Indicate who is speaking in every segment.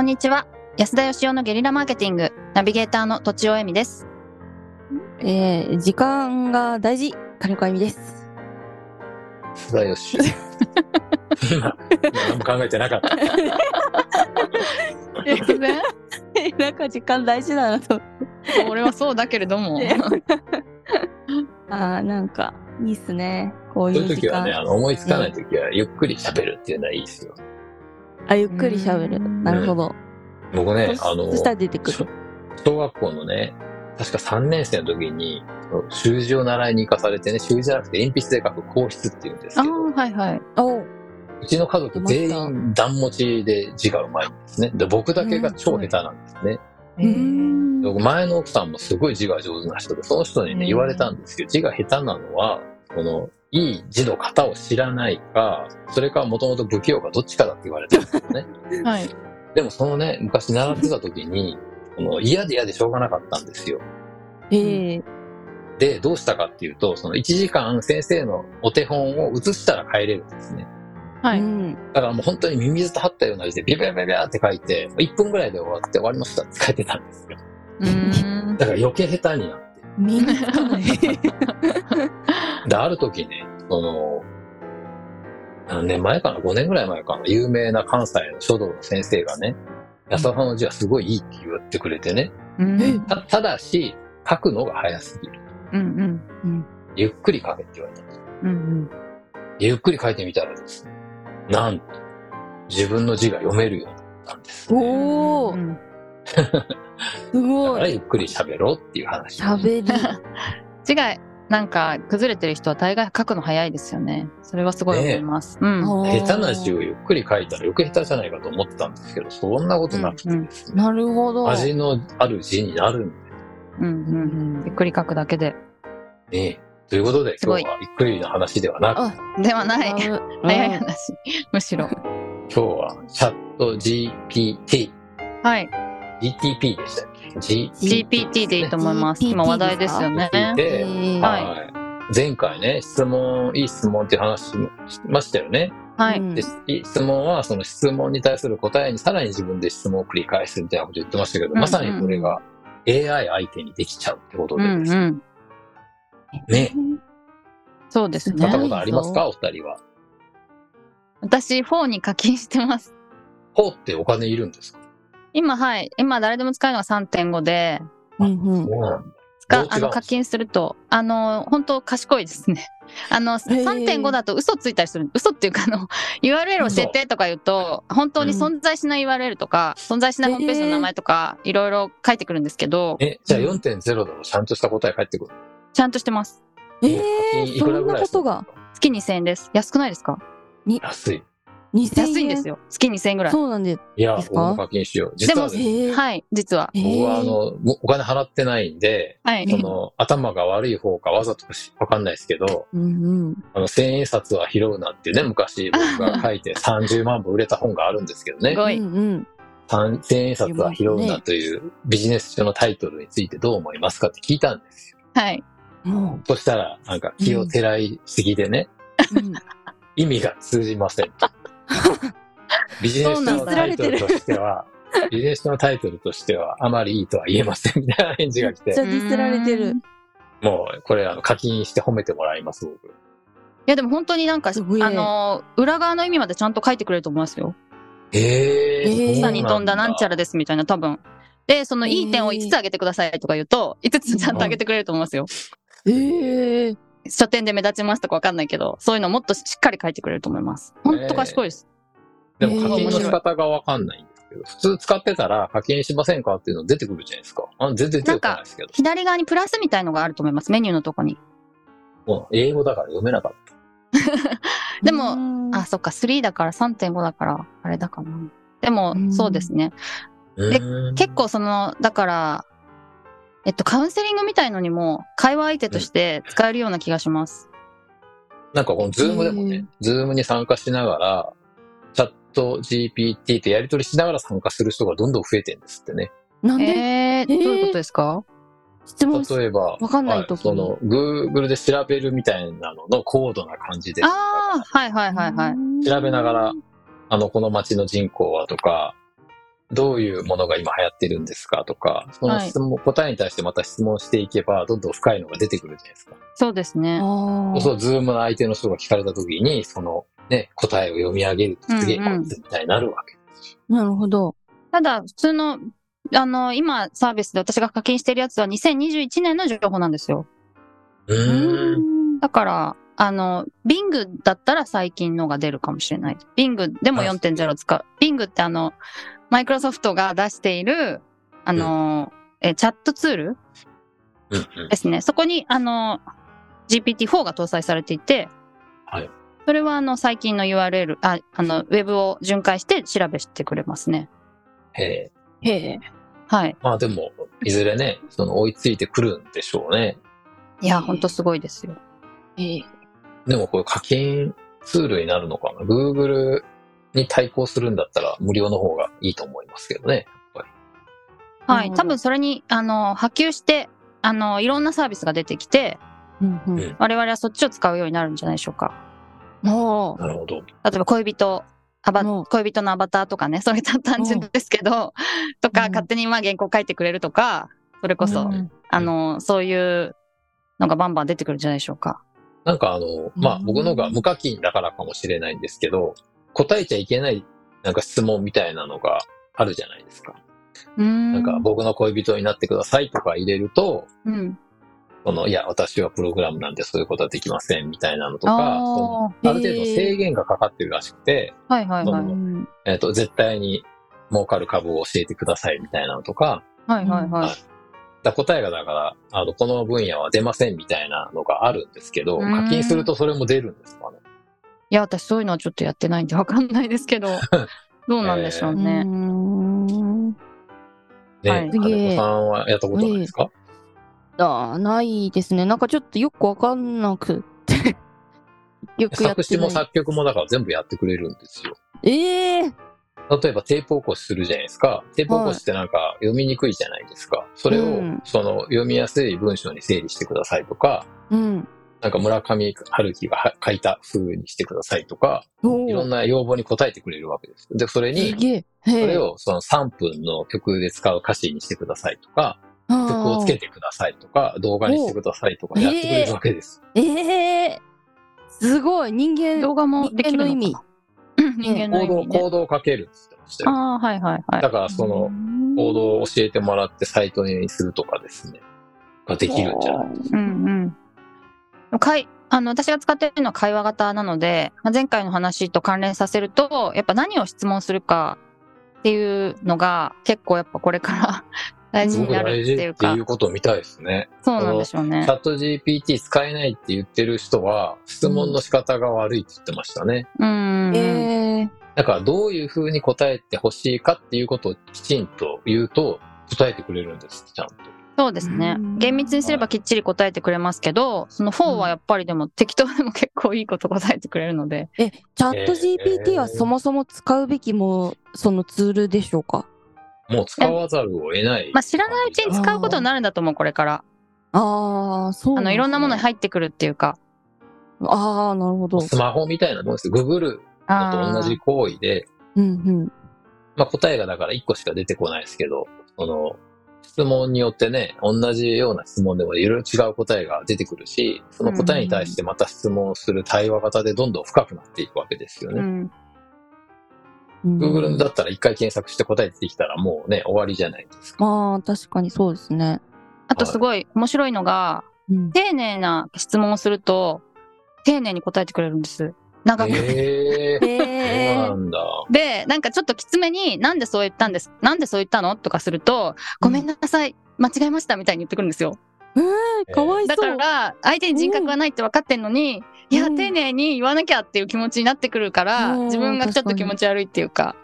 Speaker 1: こんにちは。安田義雄のゲリラマーケティング、ナビゲーターのとちおえみです。
Speaker 2: えー、時間が大事、金子あゆみです。
Speaker 3: 須田よし。今、今何も考えてなかった。
Speaker 2: なんか時間大事だなと。
Speaker 1: 俺はそうだけれども。
Speaker 2: あーなんか、いいっすね。こうい時間。
Speaker 3: いうう時はね、あの、思いつかない時は、ゆっくり喋るっていうのはいいですよ。
Speaker 2: あ、ゆっくり喋る。
Speaker 1: うん
Speaker 2: なるほど。
Speaker 3: 僕ね、
Speaker 2: そ
Speaker 3: あの
Speaker 2: そ、したら出てくる。
Speaker 3: 小小学校のね、確か3年生の時に、習字を習いに行かされてね、習字じゃなくて鉛筆で書く硬筆っていうんです
Speaker 1: あ
Speaker 3: けど、
Speaker 1: あ、はいはい。
Speaker 2: おう
Speaker 3: うちの家族全員段持ちで字がうまいんですね。で、僕だけが超下手なんですね。
Speaker 2: うーん。
Speaker 3: 僕前の奥さんもすごい字が上手な人で、その人にね、言われたんですよ。字が下手なのは、この、いい字の型を知らないか、それかもともと不器用かどっちかだって言われてるんですよね。
Speaker 1: はい。
Speaker 3: でもそのね、昔習ってた時に、この嫌で嫌でしょうがなかったんですよ。
Speaker 2: ええ
Speaker 3: で、どうしたかっていうと、その1時間先生のお手本を写したら帰れるんですね。
Speaker 1: はい。
Speaker 2: うん。
Speaker 3: だからもう本当にミミズと張ったような字でビャビャビャビャって書いて、1分ぐらいで終わって終わりましたって書いてたんですよ。
Speaker 1: うーん。
Speaker 3: だから余計下手になって。
Speaker 2: みんなつかない。
Speaker 3: で、ある時ね、その、何年前かな ?5 年ぐらい前かな？有名な関西の書道の先生がね、安田さんの字はすごいいいって言ってくれてね。
Speaker 1: うん
Speaker 3: たただし、書くのが早すぎる。
Speaker 1: うんうん。
Speaker 3: ゆっくり書けって言われたんですよ。
Speaker 1: うん
Speaker 3: ゆっくり書いてみたらですね、なんと、自分の字が読めるようになったんです、ね。
Speaker 2: おー、
Speaker 1: うん。
Speaker 2: す
Speaker 3: だ
Speaker 2: ごい。
Speaker 3: からゆっくり喋ろうっていう話。
Speaker 2: 喋り。
Speaker 1: 字が、なんか、崩れてる人は大概書くの早いですよね。それはすごい思います。うん。
Speaker 3: 下手な字をゆっくり書いたら余計下手じゃないかと思ってたんですけど、そんなことなくてですね、
Speaker 2: なるほど。
Speaker 3: 味のある字になるん
Speaker 1: うんうん。ゆっくり書くだけで。
Speaker 3: でね。ということで、今日はゆっくりの話ではなく、
Speaker 2: あ、
Speaker 1: ではない。早い話。むしろ。
Speaker 3: 今日はチャット GPT、
Speaker 1: はい。
Speaker 3: GTP でした G
Speaker 1: GPT でいいと思います。今話題ですよね。
Speaker 3: で
Speaker 2: えー
Speaker 1: はい
Speaker 3: はい。前回ね、質問、いい質問っていう話しましたよね。
Speaker 1: はい。
Speaker 2: うん
Speaker 3: で、質問は、その質問に対する答えにさらに自分で質問を繰り返すみたいなこと言ってましたけど、
Speaker 1: うん
Speaker 3: まさにこれが AI 相手にできちゃうってこと
Speaker 1: う
Speaker 3: でです
Speaker 1: うん。
Speaker 3: ね。
Speaker 1: そうですね。
Speaker 3: 買ったことありますか？お二人は。
Speaker 1: 私、4に課金してます。
Speaker 3: ほうってお金いるんですか？
Speaker 1: 今、はい。今、誰でも使えるのが3.5で、
Speaker 2: うんうん
Speaker 3: か
Speaker 1: あの課金すると、あの、本当賢いですね。あの、3.5だと嘘ついたりする。嘘っていうか、あの、URL 教えてとか言うと、本当に存在しない URL とか、存在しないホームページの名前とか、いろいろ書いてくるんですけど、
Speaker 3: え、じゃあ
Speaker 2: うん
Speaker 3: 4.0でもちゃんとした答え返ってくる。
Speaker 1: ちゃんとしてます。
Speaker 2: え
Speaker 3: 課
Speaker 2: え
Speaker 3: 金い
Speaker 2: そんなことが？
Speaker 1: 月2000円です。安くないですか？
Speaker 3: 安い。
Speaker 2: 2000円？
Speaker 1: 安いんですよ。月2000円ぐらい。
Speaker 2: そうなんで。
Speaker 3: いや、
Speaker 2: ですか？
Speaker 3: 僕も課金しよう。実はですね、
Speaker 2: ええ
Speaker 1: はい、実は。
Speaker 2: え
Speaker 3: 僕はあ
Speaker 2: ー
Speaker 3: の、もお金払ってないんで、
Speaker 1: はい。
Speaker 3: その、頭が悪い方かわざとかしわかんないですけど、
Speaker 2: うんうん。
Speaker 3: あの、千円札は拾うなっていうね、昔僕が書いて30万部売れた本があるんですけどね
Speaker 1: す。ごい。
Speaker 2: うんうん。
Speaker 3: 三千円札は拾うなというビジネス書のタイトルについてどう思いますかって聞いたんですよ。
Speaker 1: はい。
Speaker 2: も
Speaker 3: そしたら、なんか気をてらいすぎでね、
Speaker 2: う、う ん
Speaker 3: 意味が通じませんと。ビジネス書のタイトルとしては、ビジネス書のタイトルとしては、あまりいいとは言えませんみたいな返事が来て
Speaker 2: めっち、ゃディスられてる。
Speaker 3: もう、これ、あの、課金して褒めてもらいます、僕。
Speaker 1: いや、でも本当になんか、あの、裏側の意味までちゃんと書いてくれると思いますよ。
Speaker 3: え
Speaker 2: えー
Speaker 1: 下に飛んだなんちゃ
Speaker 3: ら。
Speaker 1: らですみたいな、多分。で、そのいい点を5つ挙げてくださいとか言うと、5つちゃんと挙げてくれると思いますよ。
Speaker 2: ええ
Speaker 1: 書店で目立ちますとかわかんないけど、そういうのもっとしっかり書いてくれると思います。本当賢いです。
Speaker 3: でも課金の
Speaker 1: えー
Speaker 3: 仕方がわかんないんですけど、普通使ってたら課金しませんかっていうの出てくるじゃないですか。あ全然出てこないですけど。
Speaker 1: 左側にプラスみたいのがあると思います。メニューのとこに。
Speaker 3: もう英語だから読めなかった。
Speaker 1: でも
Speaker 2: うん
Speaker 1: あ、そっか、3だから3.5だから、あれだかな。でも
Speaker 2: う、ん
Speaker 1: そうですね。
Speaker 3: うーん
Speaker 1: 結構その、だから、えっと、カウンセリングみたいのにも、会話相手として使えるような気がします。
Speaker 3: なんかこのズームでもね、ズームに参加しながら、ト GPT ってやり取りしながら参加する人がどんどん増えてるんですってね。
Speaker 2: なんで、
Speaker 1: えー、どういうことですか？
Speaker 2: 質問し
Speaker 3: 例えば、
Speaker 2: わかんない
Speaker 3: は
Speaker 2: 時に
Speaker 3: その Google で調べるみたいなのの高度な感じで、
Speaker 1: ああ、はいはいはいはい。
Speaker 3: 調べながら、あの、この街の人口はとか、どういうものが今流行ってるんですかとか、その質問、答えに対してまた質問していけば、どんどん深いのが出てくるじゃないですか。
Speaker 1: そうですね。
Speaker 2: ああ。
Speaker 3: そう、ズームの相手の人が聞かれた時に、そのね、答えを読み上げるとすげえ、
Speaker 1: うんうん
Speaker 3: 絶対なるわけですよ。
Speaker 2: なるほど。
Speaker 1: ただ、普通の、あの、今サービスで私が課金してるやつは2021年の情報なんですよ。
Speaker 3: うーん。
Speaker 1: だから、あの、Bing だったら最近のが出るかもしれない。Bing でも
Speaker 3: あ
Speaker 1: 4.0使う。Bing ってあの、マイクロソフトが出している、あの、えチャットツール
Speaker 3: うんうん
Speaker 1: ですね。そこに、あの、GPT-4 が搭載されていて、
Speaker 3: はい。
Speaker 1: それはあの、最近の URL、あ、あの、ウェブを巡回して調べてくれますね。
Speaker 3: へえ。
Speaker 2: へえ。
Speaker 1: はい。
Speaker 3: まあでも、いずれね、その追いついてくるんでしょうね。
Speaker 1: いや、ほんとすごいですよ。
Speaker 2: へえ。
Speaker 3: でもこれ課金ツールになるのかな ?Google に対抗するんだったら無料の方がいいと思いますけどね。やっぱり
Speaker 1: はい。多分それに、あの、波及して、あの、いろんなサービスが出てきて、
Speaker 2: うんうん。
Speaker 3: うん
Speaker 1: 我々はそっちを使うようになるんじゃないでしょうか。
Speaker 2: ああ。
Speaker 3: なるほど。
Speaker 1: 例えば恋人、アバ
Speaker 2: うん
Speaker 1: 恋人のアバターとかね、それ単純ですけど、とか、
Speaker 2: うん
Speaker 1: 勝手にまあ原稿書いてくれるとか、それこそ、
Speaker 2: うん
Speaker 1: あの、そういうのがバンバン出てくるんじゃないでしょうか。
Speaker 3: なんかあの、まあ
Speaker 2: うん
Speaker 3: 僕のが無課金だからかもしれないんですけど、答えちゃいけないなんか質問みたいなのがあるじゃないですか。
Speaker 1: うーん。
Speaker 3: なんか僕の恋人になってくださいとか入れると、
Speaker 1: うん。
Speaker 3: その、いや、私はプログラムなんでそういうことはできませんみたいなのとか、
Speaker 1: あ
Speaker 3: のある程度制限がかかってるらしくて、
Speaker 1: はいはいはい。
Speaker 3: えっ、と、絶対に儲かる株を教えてくださいみたいなのとか、
Speaker 1: はいはいはい。
Speaker 3: だ答えがだから、あの、この分野は出ませんみたいなのがあるんですけど、
Speaker 1: うん
Speaker 3: 課金するとそれも出るんですかね？
Speaker 1: いや、私そういうのはちょっとやってないんでわかんないですけど、どうなんでしょう
Speaker 2: う
Speaker 1: ね。
Speaker 2: ん。
Speaker 3: ね、
Speaker 1: はい
Speaker 3: 金子さんはやったことないですか、
Speaker 2: ああ、ないですね。なんかちょっとよくわかんなくて。よくやってない。
Speaker 3: 作詞も作曲もだから全部やってくれるんですよ。
Speaker 2: ええ
Speaker 3: 例えばテープ起こしするじゃないですか。テープ起こしってなんか読みにくいじゃないですか。それを、
Speaker 2: うん
Speaker 3: その読みやすい文章に整理してくださいとか、
Speaker 2: うん。
Speaker 3: なんか村上春樹がは書いた風にしてくださいとか、
Speaker 2: お
Speaker 3: いろんな要望に応えてくれるわけです。で、それ
Speaker 2: す
Speaker 3: に。それをその3分の曲で使う歌詞にしてくださいとか、曲をつけてくださいとか、動画にしてくださいとかやってくれるわけです。
Speaker 2: ええすごい。人間、
Speaker 1: 動画もできるのかな？
Speaker 2: 人間の意味
Speaker 3: 行動。行動をかけるって言ってましたよ。
Speaker 1: ああ、はいはいはい。
Speaker 3: だからその行動を教えてもらってサイトにするとかですね。ができるんじゃない？
Speaker 1: うんうん。かいあの私が使っているのは会話型なので、まあ、前回の話と関連させると、やっぱ何を質問するかっていうのが結構やっぱこれから大事になる
Speaker 3: って
Speaker 1: っていうか
Speaker 3: い、うことを見たいですね。
Speaker 1: そうなんでしょうね
Speaker 3: チ。ャット GPT 使えないって言ってる人は、質問の仕方が悪いって言ってましたね。
Speaker 1: うん。
Speaker 2: ええ
Speaker 3: だからどういうふうに答えてほしいかっていうことをきちんと言うと、答えてくれるんです、ちゃんと。
Speaker 1: そうですね
Speaker 2: うん。
Speaker 1: 厳密にすればきっちり答えてくれますけど、その4はやっぱりでも適当でも結構いいこと答えてくれるので、
Speaker 2: え、チャット GPT はそもそも使うべきも、そのツールでしょうか？
Speaker 3: もう使わざるを得ない。
Speaker 1: まあ知らないうちに使うことになるんだと思う、これから。
Speaker 2: ああ、そう
Speaker 1: あの、いろんなものに
Speaker 2: 入
Speaker 1: 入ってくるっていうか。
Speaker 2: ああ、なるほど。
Speaker 3: スマホみたいなもんですよ。ググるのと同じ行為で、
Speaker 2: うんうん。
Speaker 3: まあ答えがだから1個しか出てこないですけど、その、質問によってね、同じような質問でもいろいろ違う答えが出てくるし、その答えに対してまた質問する対話型でどんどん深くなっていくわけですよね。
Speaker 1: うん。
Speaker 2: うん
Speaker 3: Google だったら一回検索して答えてきたらもうね、終わりじゃないですか。
Speaker 2: まあ、確かにそうですね。
Speaker 1: あとすごい面白いのが、
Speaker 2: うん。
Speaker 1: 丁寧な質問をすると、丁寧に答えてくれるんです。長く。
Speaker 3: へえー、そう
Speaker 2: え
Speaker 3: なんだ。
Speaker 1: で、なんかちょっときつめに、なんでそう言ったんですなんでそう言ったのとかすると、ごめんなさい、間違えましたみたいに言ってくるんですよ。
Speaker 2: ー、かわい
Speaker 1: だ
Speaker 2: そう。
Speaker 1: から、相手に人格がないって分かってんのに、いや、
Speaker 2: うん
Speaker 1: 丁寧に言わなきゃっていう気持ちになってくるから、
Speaker 2: うん
Speaker 1: 自分がちょっと気持ち悪いっていうか、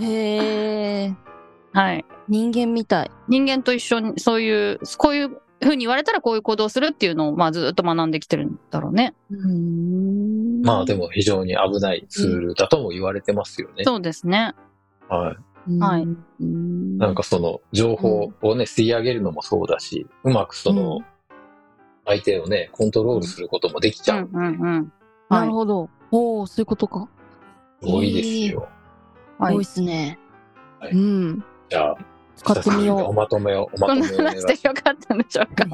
Speaker 2: へえ。
Speaker 1: はい。
Speaker 2: 人間みたい。
Speaker 1: 人間と一緒に、そういう、こういう風に言われたらこういう行動をするっていうのを、まあずっと学んできてるんだろうね。
Speaker 2: うん
Speaker 3: まあでも非常に危ないツールだとも言われてますよね。
Speaker 1: そうですね。
Speaker 3: はい。
Speaker 1: はい
Speaker 2: うん
Speaker 3: なんかその情報をね、吸い上げるのもそうだし、うまくその
Speaker 2: うん
Speaker 3: 相手をね、コントロールすることもできちゃう。
Speaker 1: うんうんうん。
Speaker 2: なるほど。おお、そういうことか。
Speaker 3: 多いですよ。
Speaker 1: はい
Speaker 2: 多いっすね。
Speaker 3: はい
Speaker 4: うん。
Speaker 3: じゃあ、
Speaker 4: 使ってみよう
Speaker 3: おまとめを、おま
Speaker 2: ことんな
Speaker 3: めをお願いし
Speaker 2: 話でよかったんでしょうか。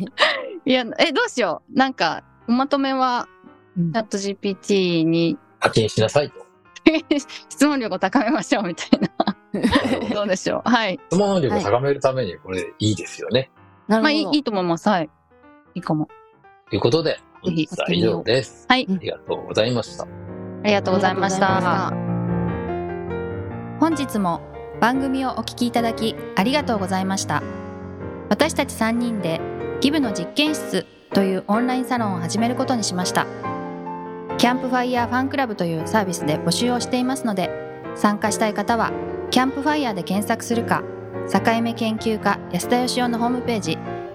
Speaker 2: いや、え、どうしよう。なんか、おまとめは、
Speaker 4: うん
Speaker 2: チャット GPT に
Speaker 3: 課金しなさいと。
Speaker 2: 質問力を高めましょうみたいな。どうでしょう。はい。
Speaker 3: 質問力を高めるためにこれいいですよね。
Speaker 4: なるほど。
Speaker 2: まあ、いいいいと思います。はい。いいかも。
Speaker 3: ということで、本日は以上です。
Speaker 2: はい。
Speaker 3: ありがとうございました。
Speaker 2: ありがとうございました。
Speaker 1: 本日も番組をお聞きいただきありがとうございました私たち3人でギブの実験室というオンラインサロンを始めることにしましたキャンプファイヤーファンクラブというサービスで募集をしていますので参加したい方はキャンプファイヤーで検索するか境目研究家安田義雄のホームページ